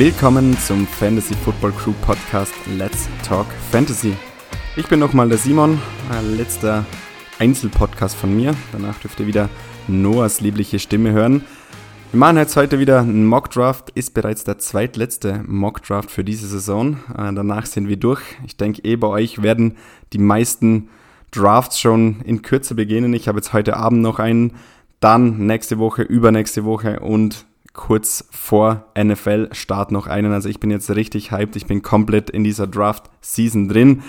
Willkommen zum Fantasy Football Crew Podcast Let's Talk Fantasy. Ich bin nochmal der Simon, äh, letzter Einzelpodcast von mir. Danach dürft ihr wieder Noahs liebliche Stimme hören. Wir machen jetzt heute wieder einen Mockdraft, ist bereits der zweitletzte Mockdraft für diese Saison. Äh, danach sind wir durch. Ich denke, eh bei euch werden die meisten Drafts schon in Kürze beginnen. Ich habe jetzt heute Abend noch einen, dann nächste Woche, übernächste Woche und kurz vor NFL-Start noch einen. Also ich bin jetzt richtig hyped. Ich bin komplett in dieser Draft-Season drin.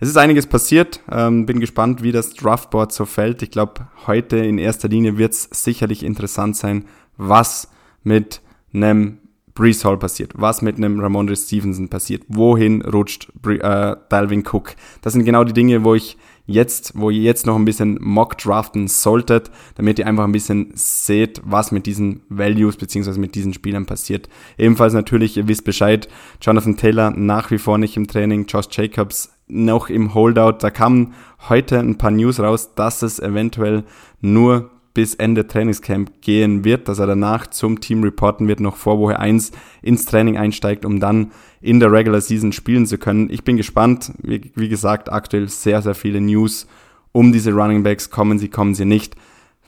Es ist einiges passiert. Ähm, bin gespannt, wie das Draftboard so fällt. Ich glaube, heute in erster Linie wird es sicherlich interessant sein, was mit einem Brees Hall passiert, was mit einem Ramondre Stevenson passiert, wohin rutscht äh, Dalvin Cook. Das sind genau die Dinge, wo ich jetzt, wo ihr jetzt noch ein bisschen Mock draften solltet, damit ihr einfach ein bisschen seht, was mit diesen Values beziehungsweise mit diesen Spielern passiert. Ebenfalls natürlich, ihr wisst Bescheid, Jonathan Taylor nach wie vor nicht im Training, Josh Jacobs noch im Holdout. Da kamen heute ein paar News raus, dass es eventuell nur bis Ende Trainingscamp gehen wird, dass er danach zum Team reporten wird, noch vor Woche 1 ins Training einsteigt, um dann in der Regular Season spielen zu können. Ich bin gespannt. Wie, wie gesagt, aktuell sehr, sehr viele News um diese Running Backs. Kommen sie, kommen sie nicht.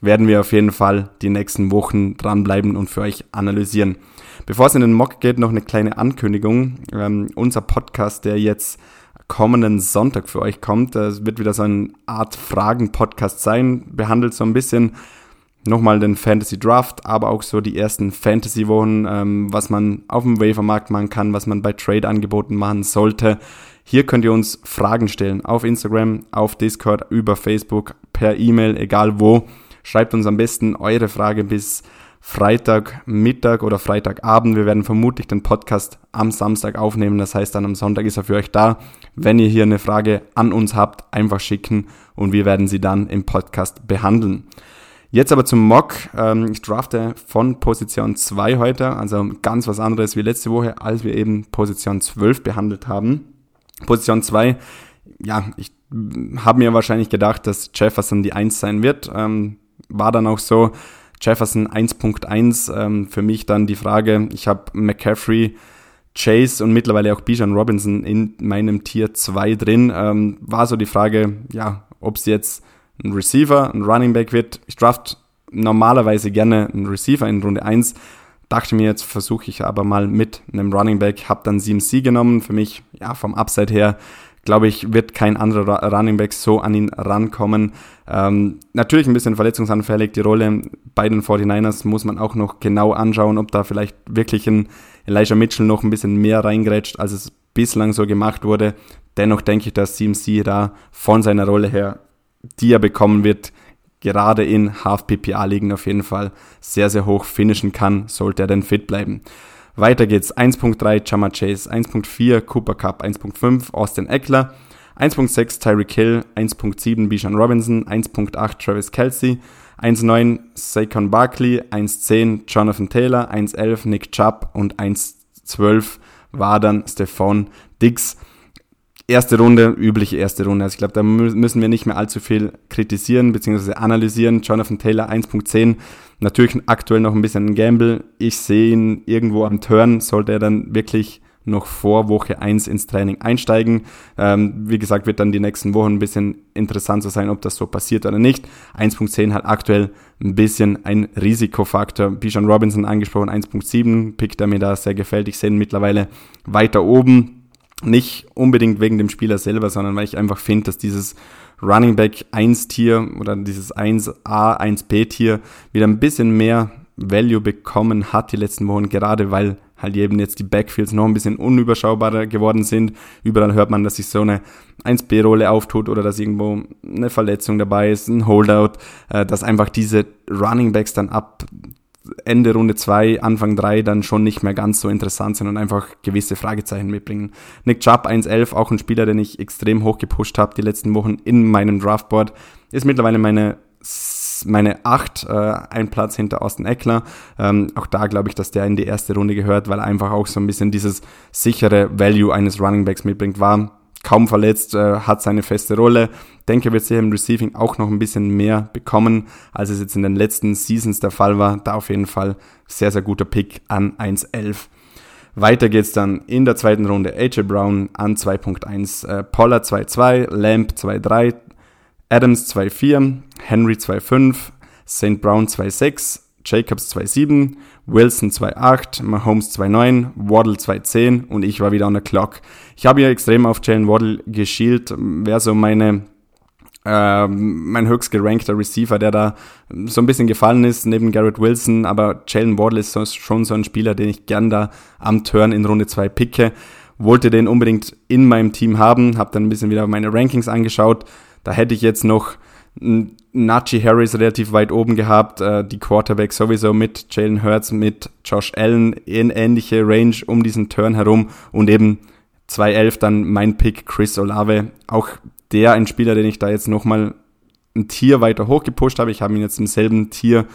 Werden wir auf jeden Fall die nächsten Wochen dranbleiben und für euch analysieren. Bevor es in den Mock geht, noch eine kleine Ankündigung. Ähm, unser Podcast, der jetzt kommenden Sonntag für euch kommt, das wird wieder so eine Art Fragen-Podcast sein, behandelt so ein bisschen nochmal den Fantasy Draft, aber auch so die ersten Fantasy Wochen, ähm, was man auf dem Wafermarkt machen kann, was man bei Trade Angeboten machen sollte. Hier könnt ihr uns Fragen stellen auf Instagram, auf Discord, über Facebook, per E-Mail, egal wo. Schreibt uns am besten eure Frage bis Freitagmittag oder Freitagabend. Wir werden vermutlich den Podcast am Samstag aufnehmen. Das heißt, dann am Sonntag ist er für euch da. Wenn ihr hier eine Frage an uns habt, einfach schicken und wir werden sie dann im Podcast behandeln. Jetzt aber zum Mock. Ähm, ich drafte von Position 2 heute, also ganz was anderes wie letzte Woche, als wir eben Position 12 behandelt haben. Position 2, ja, ich habe mir wahrscheinlich gedacht, dass Jefferson die 1 sein wird. Ähm, war dann auch so. Jefferson 1.1, ähm, für mich dann die Frage, ich habe McCaffrey, Chase und mittlerweile auch Bijan Robinson in meinem Tier 2 drin. Ähm, war so die Frage, ja, ob es jetzt ein Receiver, ein Running Back wird. Ich draft normalerweise gerne einen Receiver in Runde 1. Dachte mir, jetzt versuche ich aber mal mit einem Running Back. Habe dann CMC genommen. Für mich, ja, vom Upside her, glaube ich, wird kein anderer Running Back so an ihn rankommen. Ähm, natürlich ein bisschen verletzungsanfällig. Die Rolle bei den 49ers muss man auch noch genau anschauen, ob da vielleicht wirklich ein Elijah Mitchell noch ein bisschen mehr reingrätscht, als es bislang so gemacht wurde. Dennoch denke ich, dass CMC da von seiner Rolle her die er bekommen wird, gerade in Half-PPA-Ligen auf jeden Fall sehr, sehr hoch finishen kann, sollte er denn fit bleiben. Weiter geht's. 1.3 Chama Chase, 1.4 Cooper Cup, 1.5 Austin Eckler, 1.6 Tyreek Hill, 1.7 Bijan Robinson, 1.8 Travis Kelsey, 1.9 Saquon Barkley, 1.10 Jonathan Taylor, 1.11 Nick Chubb und 1.12 war dann Stephon Diggs erste Runde, übliche erste Runde. Also ich glaube, da müssen wir nicht mehr allzu viel kritisieren bzw. analysieren. Jonathan Taylor 1.10, natürlich aktuell noch ein bisschen ein Gamble. Ich sehe ihn irgendwo am Turn, sollte er dann wirklich noch vor Woche 1 ins Training einsteigen. Ähm, wie gesagt, wird dann die nächsten Wochen ein bisschen interessant zu sein, ob das so passiert oder nicht. 1.10 hat aktuell ein bisschen ein Risikofaktor. Bijan Robinson angesprochen, 1.7, Pick, der mir da sehr gefällt. Ich sehe ihn mittlerweile weiter oben nicht unbedingt wegen dem Spieler selber, sondern weil ich einfach finde, dass dieses Running Back 1 Tier oder dieses 1A, 1B Tier wieder ein bisschen mehr Value bekommen hat die letzten Wochen, gerade weil halt eben jetzt die Backfields noch ein bisschen unüberschaubarer geworden sind. Überall hört man, dass sich so eine 1B-Rolle auftut oder dass irgendwo eine Verletzung dabei ist, ein Holdout, äh, dass einfach diese Running Backs dann ab Ende Runde 2, Anfang 3 dann schon nicht mehr ganz so interessant sind und einfach gewisse Fragezeichen mitbringen. Nick Chubb 1.11, auch ein Spieler, den ich extrem hoch gepusht habe die letzten Wochen in meinem Draftboard, ist mittlerweile meine meine 8, äh, ein Platz hinter Austin Eckler. Ähm, auch da glaube ich, dass der in die erste Runde gehört, weil er einfach auch so ein bisschen dieses sichere Value eines Running Backs mitbringt. War kaum verletzt, äh, hat seine feste Rolle. Denke, wird sicher im Receiving auch noch ein bisschen mehr bekommen, als es jetzt in den letzten Seasons der Fall war. Da auf jeden Fall sehr, sehr guter Pick an 1.11. Weiter geht's dann in der zweiten Runde AJ Brown an 2.1, äh, Pollard 2.2, Lamb 2.3, Adams 2.4, Henry 2.5, St. Brown 2.6, Jacobs 2.7, Wilson 2.8, Mahomes 2.9, Waddle 2.10 und ich war wieder on the clock. Ich habe hier extrem auf Jalen Waddle geschielt, wäre so meine äh, mein höchst gerankter Receiver, der da so ein bisschen gefallen ist, neben Garrett Wilson, aber Jalen Waddle ist so, schon so ein Spieler, den ich gern da am Turn in Runde 2 picke. Wollte den unbedingt in meinem Team haben, habe dann ein bisschen wieder meine Rankings angeschaut. Da hätte ich jetzt noch Najee Harris relativ weit oben gehabt, äh, die Quarterback sowieso mit Jalen Hurts, mit Josh Allen in ähnliche Range um diesen Turn herum und eben 2.11 dann mein Pick Chris Olave. Auch der ein Spieler, den ich da jetzt nochmal ein Tier weiter hochgepusht habe. Ich habe ihn jetzt im selben Tier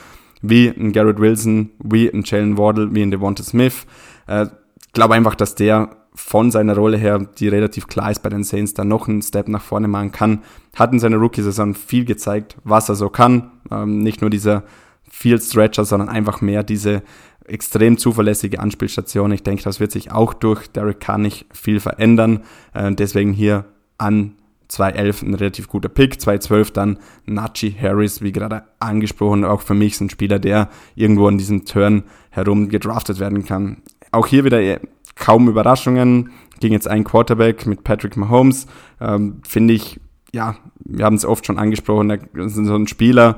wie ein Garrett Wilson, wie ein Jalen Wardle, wie ein Devonta Smith. Äh, glaube einfach, dass der von seiner Rolle her, die relativ klar ist bei den Saints, da noch einen Step nach vorne machen kann. Hat in seiner Rookie-Saison viel gezeigt, was er so kann. Ähm, nicht nur dieser Field Stretcher, sondern einfach mehr diese extrem zuverlässige Anspielstation. Ich denke, das wird sich auch durch Derek Carr nicht viel verändern. Äh, deswegen hier an 2.11 ein relativ guter Pick, 2.12 dann Nachi Harris, wie gerade angesprochen, auch für mich ein Spieler, der irgendwo an diesem Turn herum gedraftet werden kann. Auch hier wieder kaum Überraschungen. Ging jetzt ein Quarterback mit Patrick Mahomes. Ähm, Finde ich, ja, wir haben es oft schon angesprochen, das ist so ein Spieler.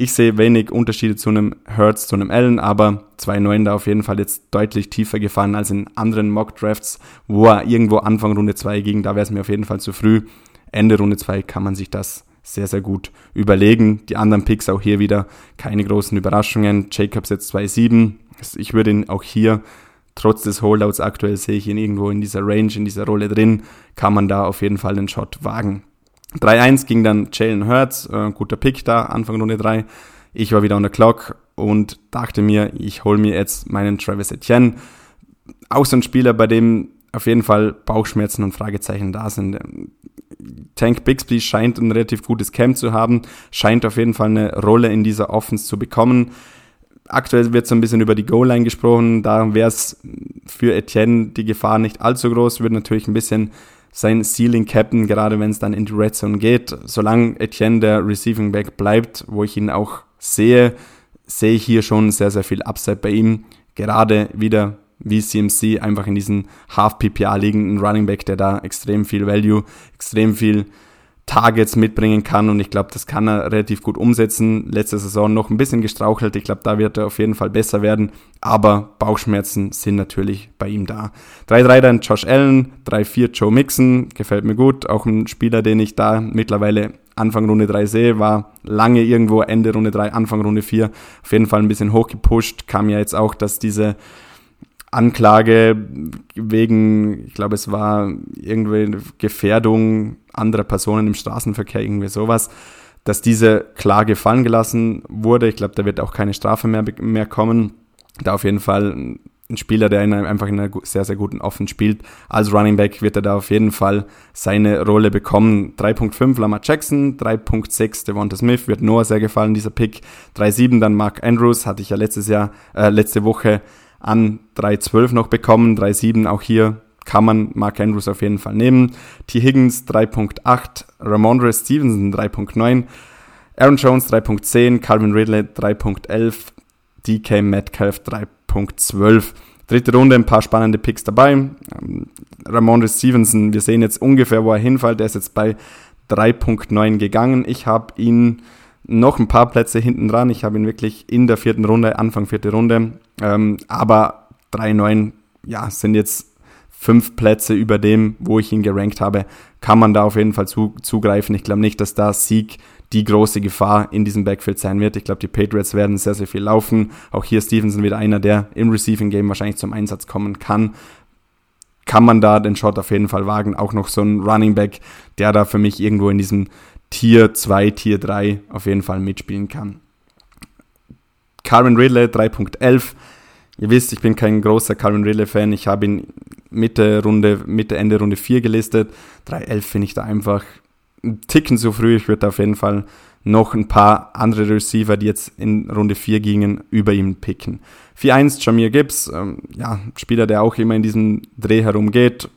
Ich sehe wenig Unterschiede zu einem Hertz, zu einem Allen, aber 2.9 da auf jeden Fall jetzt deutlich tiefer gefallen als in anderen Mock Drafts, wo er irgendwo Anfang Runde 2 ging. Da wäre es mir auf jeden Fall zu früh. Ende Runde 2 kann man sich das sehr, sehr gut überlegen. Die anderen Picks auch hier wieder keine großen Überraschungen. Jacobs jetzt 2.7. Ich würde ihn auch hier trotz des Holdouts aktuell sehe ich ihn irgendwo in dieser Range, in dieser Rolle drin, kann man da auf jeden Fall den Shot wagen. 3-1 ging dann Jalen Hurts, äh, guter Pick da, Anfang Runde 3. Ich war wieder on the clock und dachte mir, ich hole mir jetzt meinen Travis Etienne. Auch so ein Spieler, bei dem auf jeden Fall Bauchschmerzen und Fragezeichen da sind. Tank Bixby scheint ein relativ gutes Camp zu haben, scheint auf jeden Fall eine Rolle in dieser Offense zu bekommen. Aktuell wird so ein bisschen über die Goal-Line gesprochen. Da wäre es für Etienne die Gefahr nicht allzu groß. Würde natürlich ein bisschen sein Ceiling cappen, gerade wenn es dann in die Red Zone geht. Solange Etienne der Receiving Back bleibt, wo ich ihn auch sehe, sehe ich hier schon sehr, sehr viel Upside bei ihm. Gerade wieder wie CMC einfach in diesen Half-PPA liegenden Running Back, der da extrem viel Value, extrem viel Targets mitbringen kann und ich glaube, das kann er relativ gut umsetzen. Letzte Saison noch ein bisschen gestrauchelt, ich glaube, da wird er auf jeden Fall besser werden, aber Bauchschmerzen sind natürlich bei ihm da. 3-3 dann Josh Allen, 3-4 Joe Mixon, gefällt mir gut, auch ein Spieler, den ich da mittlerweile Anfang Runde 3 sehe, war lange irgendwo Ende Runde 3, Anfang Runde 4, auf jeden Fall ein bisschen hochgepusht, kam ja jetzt auch, dass diese Anklage wegen, ich glaube, es war irgendwie Gefährdung anderer Personen im Straßenverkehr, irgendwie sowas, dass diese Klage fallen gelassen wurde. Ich glaube, da wird auch keine Strafe mehr, mehr kommen. Da auf jeden Fall ein Spieler, der in einem, einfach in einer sehr, sehr guten Offen spielt. Als Running Back wird er da auf jeden Fall seine Rolle bekommen. 3.5 Lamar Jackson, 3.6 Devonta Smith, wird Noah sehr gefallen, dieser Pick. 3.7 dann Mark Andrews, hatte ich ja letztes Jahr, äh, letzte Woche an 3.12 noch bekommen. 3.7 auch hier kann man Mark Andrews auf jeden Fall nehmen. T. Higgins 3.8, Ramondre Stevenson 3.9, Aaron Jones 3.10, Calvin Ridley 3.11, DK Metcalf 3.12. Dritte Runde, ein paar spannende Picks dabei. Ähm, Ramondre Stevenson, wir sehen jetzt ungefähr, wo er hinfällt. Der ist jetzt bei 3.9 gegangen. Ich habe ihn noch ein paar Plätze hinten dran. Ich habe ihn wirklich in der vierten Runde, Anfang vierte Runde. Ähm, aber 3-9, ja, sind jetzt fünf Plätze über dem, wo ich ihn gerankt habe. Kann man da auf jeden Fall zu, zugreifen. Ich glaube nicht, dass da Sieg die große Gefahr in diesem Backfield sein wird. Ich glaube, die Patriots werden sehr, sehr viel laufen. Auch hier Stevenson wieder einer, der im Receiving Game wahrscheinlich zum Einsatz kommen kann. Kann man da den Shot auf jeden Fall wagen. Auch noch so ein Running Back, der da für mich irgendwo in diesem Tier 2, Tier 3 auf jeden Fall mitspielen kann. Calvin Ridley 3.11. Ihr wisst, ich bin kein großer Calvin Ridley-Fan. Ich habe ihn Mitte Runde, Mitte Ende Runde 4 gelistet. 3.11 finde ich da einfach ein Ticken zu früh. Ich würde auf jeden Fall noch ein paar andere Receiver, die jetzt in Runde 4 gingen, über ihm picken. 4-1, Jamir Gibbs, ähm, ja, Spieler, der auch immer in diesem Dreh herumgeht.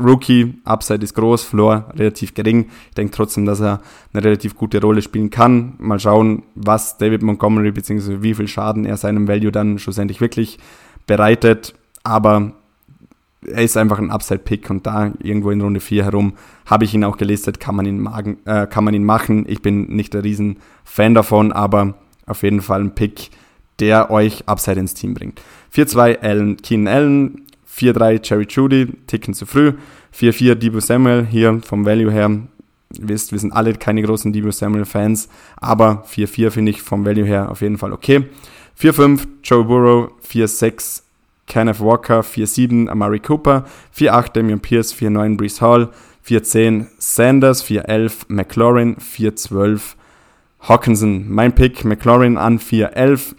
Rookie, Upside ist groß, Floor relativ gering. Ich denke trotzdem, dass er eine relativ gute Rolle spielen kann. Mal schauen, was David Montgomery bzw. wie viel Schaden er seinem Value dann schlussendlich wirklich bereitet. Aber er ist einfach ein Upside-Pick und da irgendwo in Runde 4 herum habe ich ihn auch gelistet, kann man ihn, magen, äh, kann man ihn machen. Ich bin nicht der riesen Fan davon, aber auf jeden Fall ein Pick, der euch Upside ins Team bringt. 4-2 Allen, Keenan Allen, 4-3 Cherry Judy, Ticken zu früh. 4-4 Debo Samuel, hier vom Value her, ihr wisst, wir sind alle keine großen Debo Samuel Fans, aber 4-4 finde ich vom Value her auf jeden Fall okay. 4-5 Joe Burrow, 4-6 Kenneth Walker, 4-7 Amari Cooper, 4-8 Damian Pierce, 4-9 Brees Hall, 4-10 Sanders, 4-11 McLaurin, 4-12 Hawkinson. Mein Pick McLaurin an 4-11.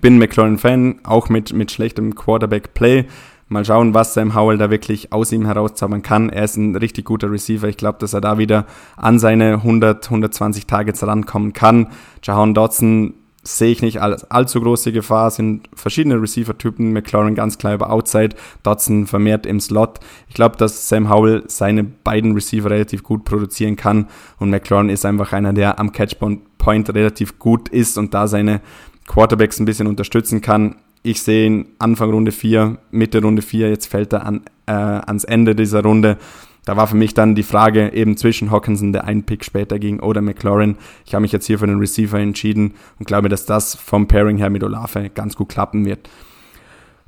Bin McLaurin-Fan, auch mit, mit schlechtem Quarterback-Play. Mal schauen, was Sam Howell da wirklich aus ihm herauszaubern kann. Er ist ein richtig guter Receiver. Ich glaube, dass er da wieder an seine 100, 120 Targets rankommen kann. Jahan Dodson sehe ich nicht als allzu große Gefahr. Sind verschiedene Receiver-Typen. McLaurin ganz klar über Outside, Dotson vermehrt im Slot. Ich glaube, dass Sam Howell seine beiden Receiver relativ gut produzieren kann und McLaurin ist einfach einer, der am Catch-Point relativ gut ist und da seine Quarterbacks ein bisschen unterstützen kann. Ich sehe ihn Anfang Runde 4, Mitte Runde 4, jetzt fällt er an, äh, ans Ende dieser Runde da war für mich dann die Frage eben zwischen Hawkinson, der einen Pick später ging, oder McLaurin. Ich habe mich jetzt hier für den Receiver entschieden und glaube, dass das vom Pairing her mit Olave ganz gut klappen wird.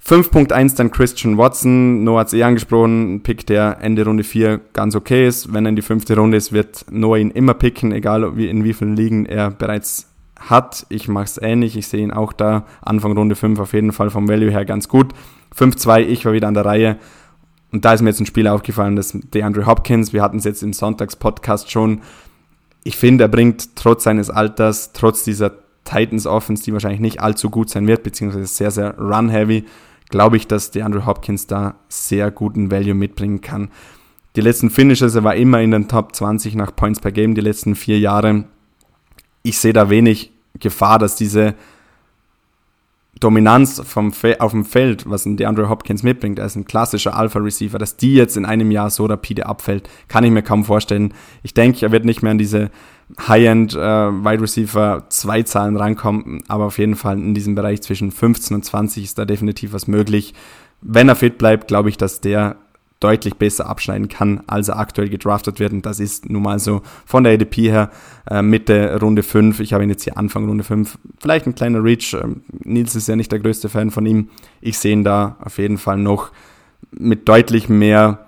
5.1 dann Christian Watson. Noah hat es eh angesprochen, Pick, der Ende Runde 4 ganz okay ist. Wenn er in die fünfte Runde ist, wird Noah ihn immer picken, egal in wie vielen Ligen er bereits hat. Ich mache es ähnlich. Ich sehe ihn auch da Anfang Runde 5 auf jeden Fall vom Value her ganz gut. 5-2, ich war wieder an der Reihe. Und da ist mir jetzt ein Spiel aufgefallen, das DeAndre Hopkins, wir hatten es jetzt im Sonntagspodcast schon. Ich finde, er bringt trotz seines Alters, trotz dieser Titans Offense, die wahrscheinlich nicht allzu gut sein wird, beziehungsweise sehr, sehr run-heavy, glaube ich, dass DeAndre Hopkins da sehr guten Value mitbringen kann. Die letzten Finishes, er war immer in den Top 20 nach Points per Game die letzten vier Jahre. Ich sehe da wenig Gefahr, dass diese Dominanz vom auf dem Feld, was ein DeAndre Hopkins mitbringt, er ist ein klassischer Alpha-Receiver, dass die jetzt in einem Jahr so rapide abfällt, kann ich mir kaum vorstellen. Ich denke, er wird nicht mehr an diese High-End äh, Wide Receiver zwei Zahlen rankommen, aber auf jeden Fall in diesem Bereich zwischen 15 und 20 ist da definitiv was möglich. Wenn er fit bleibt, glaube ich, dass der deutlich besser abschneiden kann, als er aktuell gedraftet wird. Und das ist nun mal so von der ADP her äh, Mitte Runde 5. Ich habe ihn jetzt hier Anfang Runde 5. Vielleicht ein kleiner Reach. Ähm, Nils ist ja nicht der größte Fan von ihm. Ich sehe ihn da auf jeden Fall noch mit deutlich mehr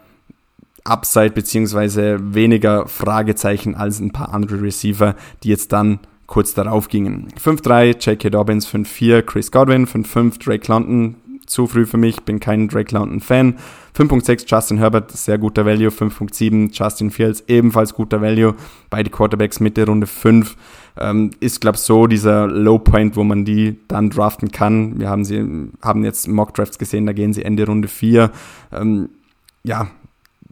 Upside beziehungsweise weniger Fragezeichen als ein paar andere Receiver, die jetzt dann kurz darauf gingen. 5-3 J.K. Dobbins, 5-4 Chris Godwin, 5-5 Drake London, zu früh für mich, bin kein Drake London Fan. 5.6 Justin Herbert, sehr guter Value. 5.7 Justin Fields, ebenfalls guter Value. Beide Quarterbacks Mitte Runde 5. Ähm, ist, glaube so dieser Low Point, wo man die dann draften kann. Wir haben sie, haben jetzt Mock Drafts gesehen, da gehen sie Ende Runde 4. Ähm, ja,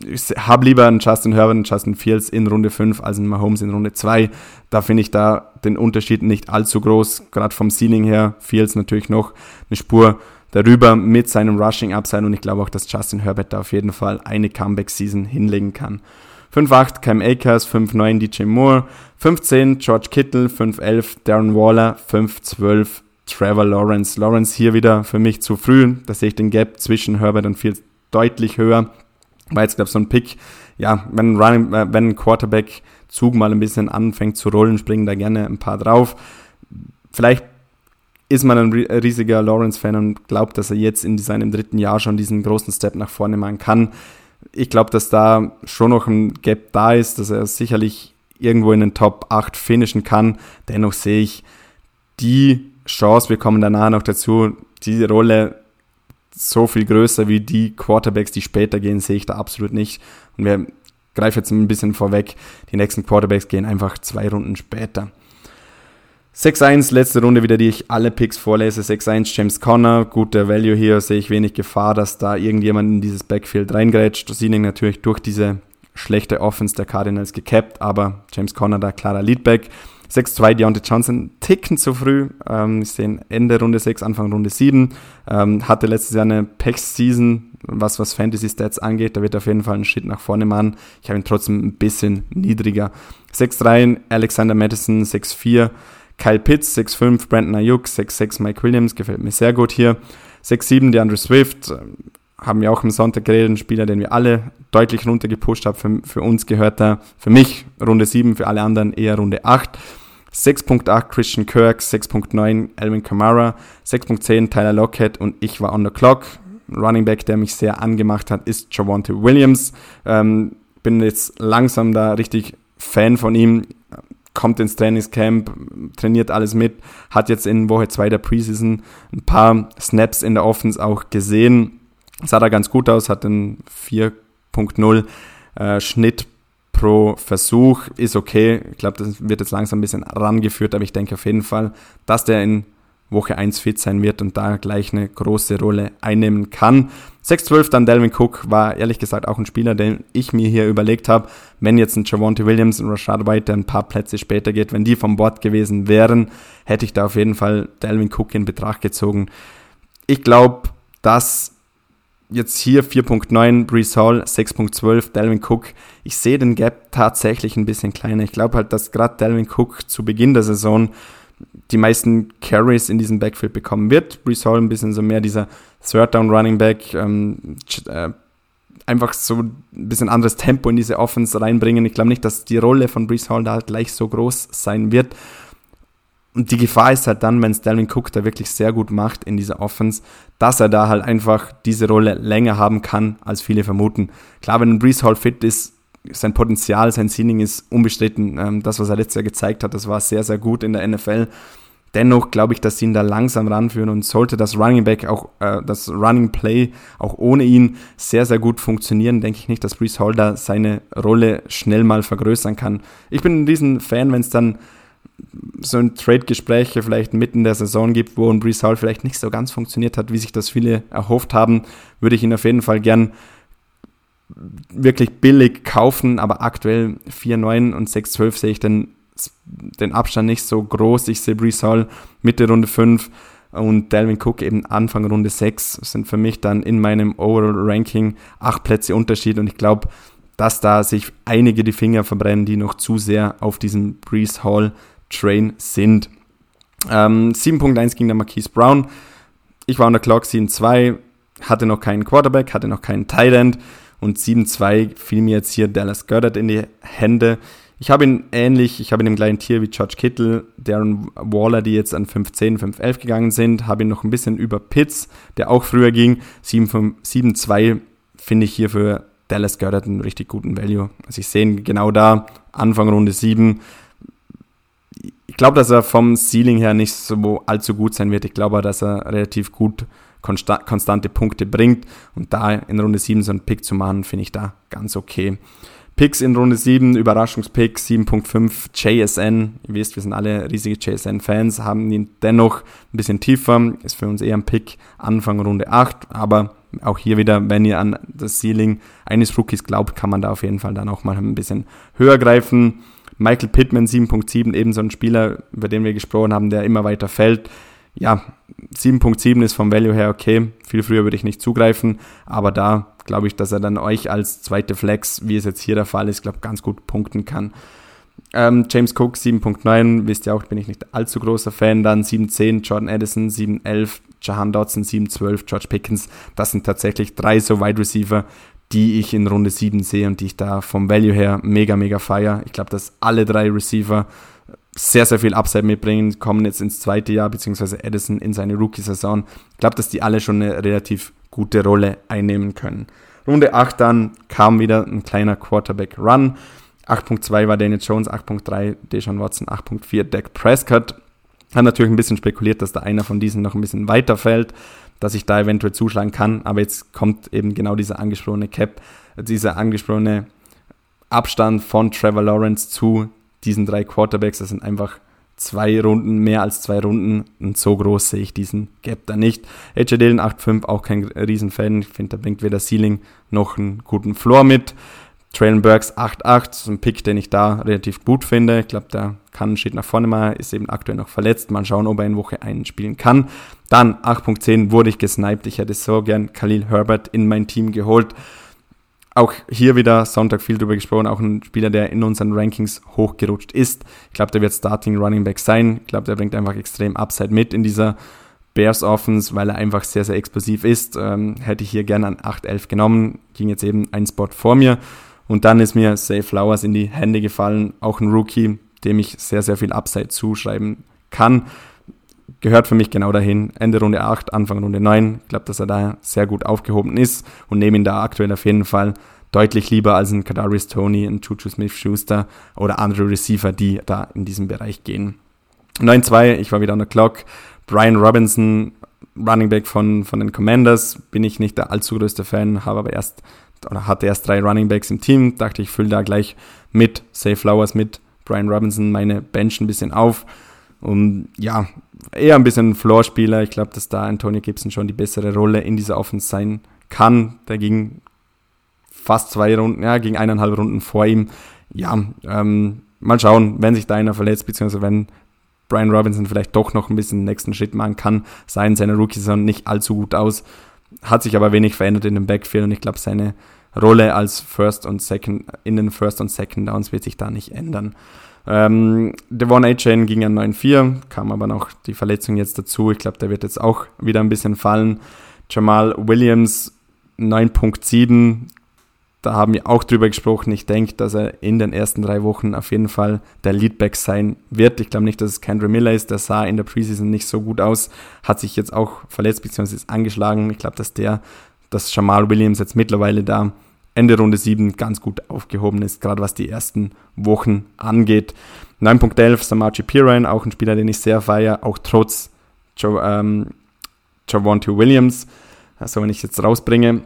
ich habe lieber einen Justin Herbert und Justin Fields in Runde 5 als einen Mahomes in Runde 2. Da finde ich da den Unterschied nicht allzu groß, gerade vom Ceiling her. Fields natürlich noch eine Spur darüber mit seinem Rushing Upside und ich glaube auch, dass Justin Herbert da auf jeden Fall eine Comeback-Season hinlegen kann. 5-8 Cam Akers, 5-9 DJ Moore, 5-10 George Kittle, 5-11 Darren Waller, 5-12 Trevor Lawrence. Lawrence hier wieder für mich zu früh. Da sehe ich den Gap zwischen Herbert und Fields deutlich höher. War jetzt, glaube ich, so ein Pick. Ja, wenn ein, Running, äh, wenn ein Quarterback-Zug mal ein bisschen anfängt zu rollen, springen da gerne ein paar drauf. Vielleicht ist man ein riesiger Lawrence-Fan und glaubt, dass er jetzt in seinem dritten Jahr schon diesen großen Step nach vorne machen kann. Ich glaube, dass da schon noch ein Gap da ist, dass er sicherlich irgendwo in den Top 8 finishen kann. Dennoch sehe ich die Chance, wir kommen danach noch dazu, diese Rolle so viel größer wie die Quarterbacks, die später gehen, sehe ich da absolut nicht. Und wir greifen jetzt ein bisschen vorweg, die nächsten Quarterbacks gehen einfach zwei Runden später. 6-1, letzte Runde wieder, die ich alle Picks vorlese. 6-1, James Conner, guter Value hier, sehe ich wenig Gefahr, dass da irgendjemand in dieses Backfield reingrätscht. Siening natürlich durch diese schlechte Offense der Cardinals gecapped, aber James Conner da klarer Leadback. 6-2 Deontay Johnson, ticken zu früh. Ähm, ich sehe Ende Runde 6, Anfang Runde 7. Ähm, hatte letztes Jahr eine Pack-Season, was, was Fantasy-Stats angeht. Da wird auf jeden Fall ein Schritt nach vorne machen. Ich habe ihn trotzdem ein bisschen niedriger. 6-3 Alexander Madison, 6-4 Kyle Pitts, 6-5 Brandon Ayuk, 6-6 Mike Williams, gefällt mir sehr gut hier. 6-7 DeAndre Swift, haben wir auch am Sonntag geredet, ein Spieler, den wir alle deutlich runtergepusht haben. Für, für uns gehört er, für mich Runde 7, für alle anderen eher Runde 8. 6.8 Christian Kirk, 6.9 Alvin Kamara, 6.10 Tyler Lockett und ich war on the clock. Running Back, der mich sehr angemacht hat, ist Javante Williams. Ähm, bin jetzt langsam da richtig Fan von ihm. Kommt ins Trainingscamp, trainiert alles mit, hat jetzt in Woche 2 der Preseason ein paar Snaps in der Offense auch gesehen. Sah da ganz gut aus, hat einen 4.0 äh, Schnitt pro Versuch, ist okay. Ich glaube, das wird jetzt langsam ein bisschen rangeführt, aber ich denke auf jeden Fall, dass der in Woche 1 fit sein wird und da gleich eine große Rolle einnehmen kann. 6-12 dann Delvin Cook war ehrlich gesagt auch ein Spieler, den ich mir hier überlegt habe, wenn jetzt ein Javonte Williams und Rashad White, der ein paar Plätze später geht, wenn die vom Bord gewesen wären, hätte ich da auf jeden Fall Delvin Cook in Betracht gezogen. Ich glaube, dass jetzt hier 4.9, Brees Hall 6.12, Delvin Cook. Ich sehe den Gap tatsächlich ein bisschen kleiner. Ich glaube halt, dass gerade Delvin Cook zu Beginn der Saison die meisten Carries in diesem Backfield bekommen wird. Brees Hall ein bisschen so mehr dieser Third Down Running Back, ähm, äh, einfach so ein bisschen anderes Tempo in diese Offense reinbringen. Ich glaube nicht, dass die Rolle von Brees Hall da halt gleich so groß sein wird. Und die Gefahr ist halt dann, wenn Dalvin Cook da wirklich sehr gut macht in dieser Offense, dass er da halt einfach diese Rolle länger haben kann, als viele vermuten. Klar, wenn Brees Hall fit ist, sein Potenzial, sein Ceiling ist unbestritten. Ähm, das, was er letztes Jahr gezeigt hat, das war sehr, sehr gut in der NFL. Dennoch glaube ich, dass sie ihn da langsam ranführen und sollte das Running Back auch, äh, das Running Play auch ohne ihn sehr, sehr gut funktionieren, denke ich nicht, dass Brees Hall da seine Rolle schnell mal vergrößern kann. Ich bin ein riesen Fan, wenn es dann so ein Trade-Gespräche vielleicht mitten der Saison gibt, wo ein Brees Hall vielleicht nicht so ganz funktioniert hat, wie sich das viele erhofft haben, würde ich ihn auf jeden Fall gern wirklich billig kaufen, aber aktuell 4,9 und 6,12 sehe ich den, den Abstand nicht so groß. Ich sehe Brees Hall Mitte Runde 5 und Delvin Cook eben Anfang Runde 6 sind für mich dann in meinem Overall-Ranking acht Plätze Unterschied und ich glaube, dass da sich einige die Finger verbrennen, die noch zu sehr auf diesem Brees Hall Train sind. Ähm, 7.1 ging der Marquise Brown. Ich war on der Clock 7.2, hatte noch keinen Quarterback, hatte noch keinen Tight End und 7.2 fiel mir jetzt hier Dallas Goddard in die Hände. Ich habe ihn ähnlich, ich habe ihn im gleichen Tier wie George Kittle, Darren Waller, die jetzt an 5.10, 5.11 gegangen sind, habe ihn noch ein bisschen über Pitts, der auch früher ging. 7.2 finde ich hier für Dallas Goddard einen richtig guten Value. Also ich sehe ihn genau da, Anfang Runde 7, ich glaube, dass er vom Ceiling her nicht so allzu gut sein wird. Ich glaube, dass er relativ gut konstante Punkte bringt. Und da in Runde 7 so einen Pick zu machen, finde ich da ganz okay. Picks in Runde 7, Überraschungspick 7.5 JSN. Ihr wisst, wir sind alle riesige JSN-Fans, haben ihn dennoch ein bisschen tiefer. Ist für uns eher ein Pick Anfang Runde 8. Aber auch hier wieder, wenn ihr an das Ceiling eines Rookies glaubt, kann man da auf jeden Fall dann auch mal ein bisschen höher greifen. Michael Pittman 7.7, eben so ein Spieler, über den wir gesprochen haben, der immer weiter fällt. Ja, 7.7 ist vom Value her okay. Viel früher würde ich nicht zugreifen, aber da glaube ich, dass er dann euch als zweite Flex, wie es jetzt hier der Fall ist, glaube ganz gut punkten kann. Ähm, James Cook 7.9, wisst ihr auch, bin ich nicht allzu großer Fan. Dann 7.10 Jordan Addison, 7.11 Jahan Dodson, 7.12 George Pickens. Das sind tatsächlich drei so Wide Receiver, die ich in Runde 7 sehe und die ich da vom Value her mega, mega feier. Ich glaube, dass alle drei Receiver sehr, sehr viel Upside mitbringen, kommen jetzt ins zweite Jahr, beziehungsweise Edison in seine Rookie-Saison. Ich glaube, dass die alle schon eine relativ gute Rolle einnehmen können. Runde 8 dann kam wieder ein kleiner Quarterback-Run. 8.2 war Daniel Jones, 8.3 Deshaun Watson, 8.4 Dak Prescott. Hat natürlich ein bisschen spekuliert, dass da einer von diesen noch ein bisschen weiter fällt dass ich da eventuell zuschlagen kann. Aber jetzt kommt eben genau dieser angesprochene Cap, dieser angesprochene Abstand von Trevor Lawrence zu diesen drei Quarterbacks. Das sind einfach zwei Runden, mehr als zwei Runden. Und so groß sehe ich diesen Gap da nicht. AJ Dillon 8.5, auch kein Riesenfan. Ich finde, da bringt weder Ceiling noch einen guten Floor mit. Traylon Burks 8-8, ein Pick, den ich da relativ gut finde. Ich glaube, der kann Schritt nach vorne mal, ist eben aktuell noch verletzt. Mal schauen, ob er in Woche 1 spielen kann. Dann 8.10 wurde ich gesniped. Ich hätte so gern Khalil Herbert in mein Team geholt. Auch hier wieder Sonntag viel drüber gesprochen, auch ein Spieler, der in unseren Rankings hochgerutscht ist. Ich glaube, der wird Starting Running Back sein. Ich glaube, der bringt einfach extrem Upside mit in dieser Bears Offense, weil er einfach sehr, sehr explosiv ist. Ähm, hätte ich hier gerne an 8-11 genommen, ging jetzt eben ein Spot vor mir. Und dann ist mir Safe Flowers in die Hände gefallen, auch ein Rookie, dem ich sehr, sehr viel Upside zuschreiben kann. Gehört für mich genau dahin. Ende Runde 8, Anfang Runde 9. Ich glaube, dass er da sehr gut aufgehoben ist und nehme ihn da aktuell auf jeden Fall deutlich lieber als ein Kadarius Tony, ein Juju Smith-Schuster oder andere Receiver, die da in diesem Bereich gehen. 9-2, ich war wieder an der Clock. Brian Robinson, Running Back von, von den Commanders, bin ich nicht der allzu größte Fan, habe aber erst oder hatte erst drei Running Backs im Team, dachte ich fülle da gleich mit Safe Flowers, mit Brian Robinson meine Bench ein bisschen auf. Und ja, eher ein bisschen Floor-Spieler. Ich glaube, dass da Antonio Gibson schon die bessere Rolle in dieser Offense sein kann. Der ging fast zwei Runden, ja, gegen eineinhalb Runden vor ihm. Ja, ähm, mal schauen, wenn sich da einer verletzt, beziehungsweise wenn Brian Robinson vielleicht doch noch ein bisschen den nächsten Schritt machen kann, sah in seiner Rookie-Saison nicht allzu gut aus, hat sich aber wenig verändert in dem Backfield und ich glaube, seine Rolle als First und Second, in den First und Second Downs wird sich da nicht ändern. Ähm, Devon A-Chain ging an 9-4, kam aber noch die Verletzung jetzt dazu. Ich glaube, der wird jetzt auch wieder ein bisschen fallen. Jamal Williams 9.7, da haben wir auch drüber gesprochen. Ich denke, dass er in den ersten drei Wochen auf jeden Fall der Leadback sein wird. Ich glaube nicht, dass es Kendra Miller ist. Der sah in der Preseason nicht so gut aus. Hat sich jetzt auch verletzt bzw. ist angeschlagen. Ich glaube, dass der, dass Jamal Williams jetzt mittlerweile da Ende Runde 7 ganz gut aufgehoben ist, gerade was die ersten Wochen angeht. 9.11 Samaji Pirine, auch ein Spieler, den ich sehr feiere, auch trotz jo ähm, Javonte Williams. Also wenn ich jetzt rausbringe,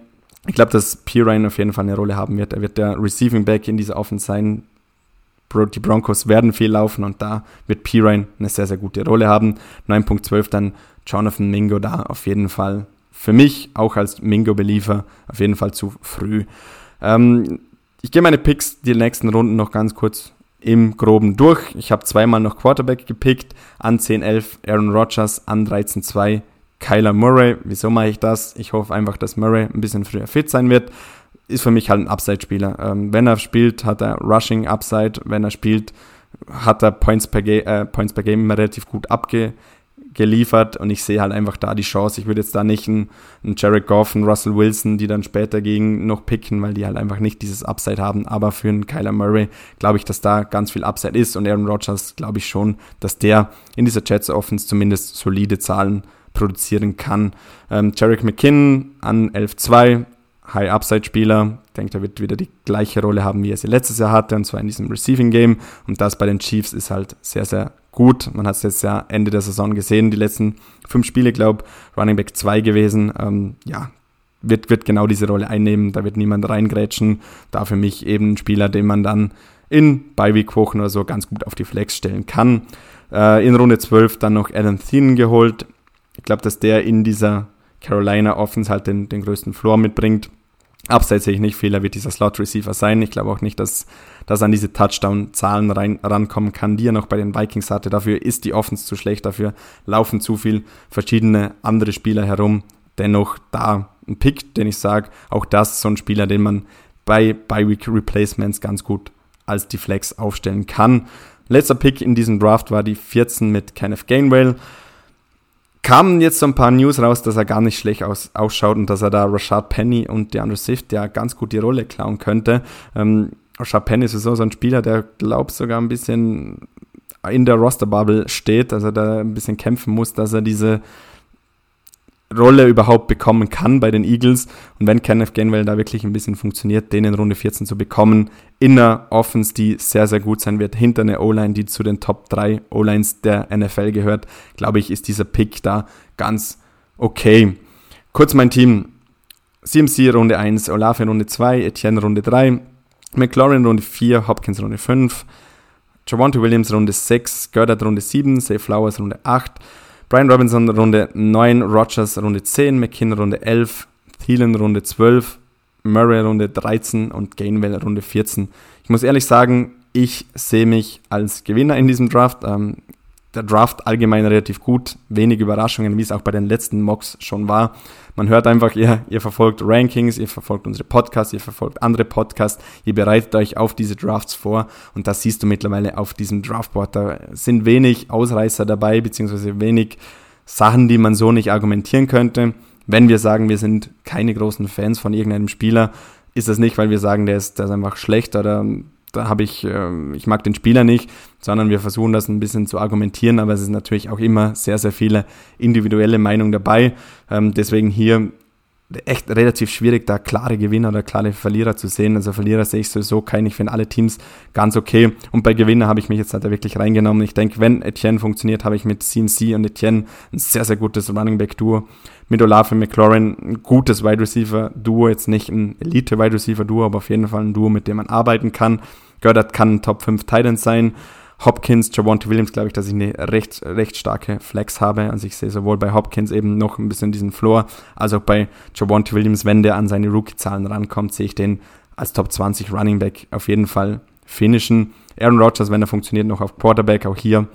ich glaube, dass Pirine auf jeden Fall eine Rolle haben wird. Er wird der Receiving Back in dieser Offense sein. Die Broncos werden viel laufen und da wird Pirine eine sehr, sehr gute Rolle haben. 9.12 dann Jonathan Mingo da auf jeden Fall für mich, auch als Mingo-Beliefer, auf jeden Fall zu früh. Ähm, ich gehe meine Picks die nächsten Runden noch ganz kurz im Groben durch. Ich habe zweimal noch Quarterback gepickt, an 10-11 Aaron Rodgers, an 13-2 Kyler Murray. Wieso mache ich das? Ich hoffe einfach, dass Murray ein bisschen früher fit sein wird. Ist für mich halt ein Upside-Spieler. Ähm, wenn er spielt, hat er Rushing Upside. Wenn er spielt, hat er Points per, Ga äh, Points per Game relativ gut abgeliefert und ich sehe halt einfach da die Chance. Ich würde jetzt da nicht einen, einen Jared Goff, einen Russell Wilson, die dann später gegen noch picken, weil die halt einfach nicht dieses Upside haben. Aber für einen Kyler Murray glaube ich, dass da ganz viel Upside ist und Aaron Rodgers glaube ich schon, dass der in dieser Jets Offense zumindest solide Zahlen produzieren kann. Ähm, Jarek McKinnon an 11-2, High-Upside-Spieler. Ich denke, er wird wieder die gleiche Rolle haben, wie er sie letztes Jahr hatte, und zwar in diesem Receiving-Game. Und das bei den Chiefs ist halt sehr, sehr gut. Man hat es jetzt ja Ende der Saison gesehen, die letzten fünf Spiele, glaube Running Back 2 gewesen. Ähm, ja, wird, wird genau diese Rolle einnehmen. Da wird niemand reingrätschen. Da für mich eben ein Spieler, den man dann in Beiweek-Wochen oder so ganz gut auf die Flex stellen kann. Äh, in Runde 12 dann noch Alan Thien geholt. Ich glaube, dass der in dieser Carolina Offense halt den, den größten Floor mitbringt. Abseits sehe ich nicht viel, er wird dieser Slot-Receiver sein. Ich glaube auch nicht, dass, dass an diese Touchdown-Zahlen rankommen kann, die er noch bei den Vikings hatte. Dafür ist die Offense zu schlecht, dafür laufen zu viel verschiedene andere Spieler herum. Dennoch da ein Pick, den ich sage, auch das so ein Spieler, den man bei Bi-Week Replacements ganz gut als die Flex aufstellen kann. Letzter Pick in diesem Draft war die 14 mit Kenneth Gainwell kamen jetzt so ein paar News raus, dass er gar nicht schlecht aus, ausschaut und dass er da Rashad Penny und DeAndre Swift ja ganz gut die Rolle klauen könnte. Ähm, Rashad Penny ist so, ein Spieler, der glaubt sogar ein bisschen in der Roster-Bubble steht, dass er da ein bisschen kämpfen muss, dass er diese Rolle überhaupt bekommen kann bei den Eagles. Und wenn Kenneth Gainwell da wirklich ein bisschen funktioniert, den in Runde 14 zu bekommen, in einer Offense, die sehr, sehr gut sein wird, hinter einer O-Line, die zu den Top 3 O-Lines der NFL gehört, glaube ich, ist dieser Pick da ganz okay. Kurz mein Team. CMC Runde 1, Olave Runde 2, Etienne Runde 3, McLaurin Runde 4, Hopkins Runde 5, Javonte Williams Runde 6, Goddard Runde 7, Safe Flowers Runde 8, Brian Robinson Runde 9, Rogers Runde 10, McKinnon Runde 11, Thielen Runde 12, Murray Runde 13 und Gainwell Runde 14. Ich muss ehrlich sagen, ich sehe mich als Gewinner in diesem Draft. Ähm, der Draft allgemein relativ gut, wenig Überraschungen, wie es auch bei den letzten Mocks schon war. Man hört einfach, ihr, ihr verfolgt Rankings, ihr verfolgt unsere Podcasts, ihr verfolgt andere Podcasts, ihr bereitet euch auf diese Drafts vor und das siehst du mittlerweile auf diesem Draftboard. Da sind wenig Ausreißer dabei, beziehungsweise wenig Sachen, die man so nicht argumentieren könnte. Wenn wir sagen, wir sind keine großen Fans von irgendeinem Spieler, ist das nicht, weil wir sagen, der ist, der ist einfach schlecht oder da habe ich, äh, ich mag den Spieler nicht, sondern wir versuchen das ein bisschen zu argumentieren, aber es ist natürlich auch immer sehr, sehr viele individuelle Meinungen dabei. Ähm, deswegen hier echt relativ schwierig, da klare Gewinner oder klare Verlierer zu sehen. Also Verlierer sehe ich sowieso keinen. Ich finde alle Teams ganz okay. Und bei Gewinner habe ich mich jetzt halt wirklich reingenommen. Ich denke, wenn Etienne funktioniert, habe ich mit CMC und Etienne ein sehr, sehr gutes Running Back Duo. Mit Olaf und McLaurin ein gutes Wide Receiver Duo. Jetzt nicht ein Elite Wide Receiver Duo, aber auf jeden Fall ein Duo, mit dem man arbeiten kann. Gördert kann ein Top 5 Titan sein. Hopkins, Javonte Williams, glaube ich, dass ich eine recht, recht starke Flex habe. Also ich sehe sowohl bei Hopkins eben noch ein bisschen diesen Floor, als auch bei Javonte Williams, wenn der an seine Rookie-Zahlen rankommt, sehe ich den als Top 20 Running Back auf jeden Fall finishen. Aaron Rodgers, wenn er funktioniert, noch auf Quarterback, auch hier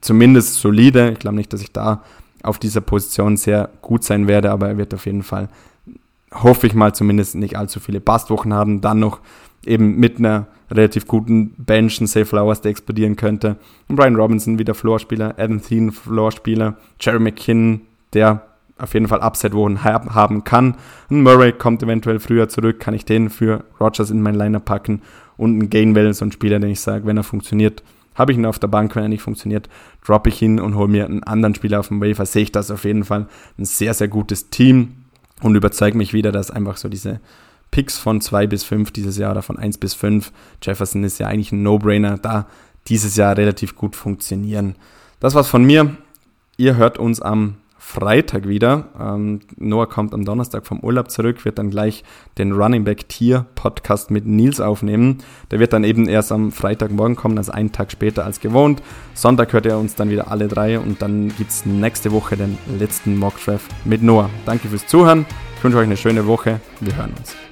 zumindest solide. Ich glaube nicht, dass ich da auf dieser Position sehr gut sein werde, aber er wird auf jeden Fall, hoffe ich mal, zumindest nicht allzu viele Bastwochen haben. Dann noch eben mit einer relativ guten Bench, ein Safe Flowers, der explodieren könnte. Und Brian Robinson wieder Floorspieler, Adam Thielen Floorspieler, Jerry McKinnon, der auf jeden Fall Upset-Wochen haben kann. Ein Murray kommt eventuell früher zurück, kann ich den für Rogers in mein Liner packen. Und ein Gainwell, so ein Spieler, den ich sage, wenn er funktioniert, habe ich ihn auf der Bank, wenn er nicht funktioniert, droppe ich ihn und hole mir einen anderen Spieler auf dem Wafer. Sehe ich das auf jeden Fall ein sehr, sehr gutes Team und überzeugt mich wieder, dass einfach so diese Picks von 2 bis 5 dieses Jahr oder von 1 bis 5. Jefferson ist ja eigentlich ein No-Brainer, da dieses Jahr relativ gut funktionieren. Das war's von mir. Ihr hört uns am Freitag wieder. Ähm, Noah kommt am Donnerstag vom Urlaub zurück, wird dann gleich den Running Back Tier Podcast mit Nils aufnehmen. Der wird dann eben erst am Freitagmorgen kommen, also einen Tag später als gewohnt. Sonntag hört ihr uns dann wieder alle drei und dann gibt's nächste Woche den letzten Mock Draft mit Noah. Danke fürs Zuhören. Ich wünsche euch eine schöne Woche. Wir hören uns.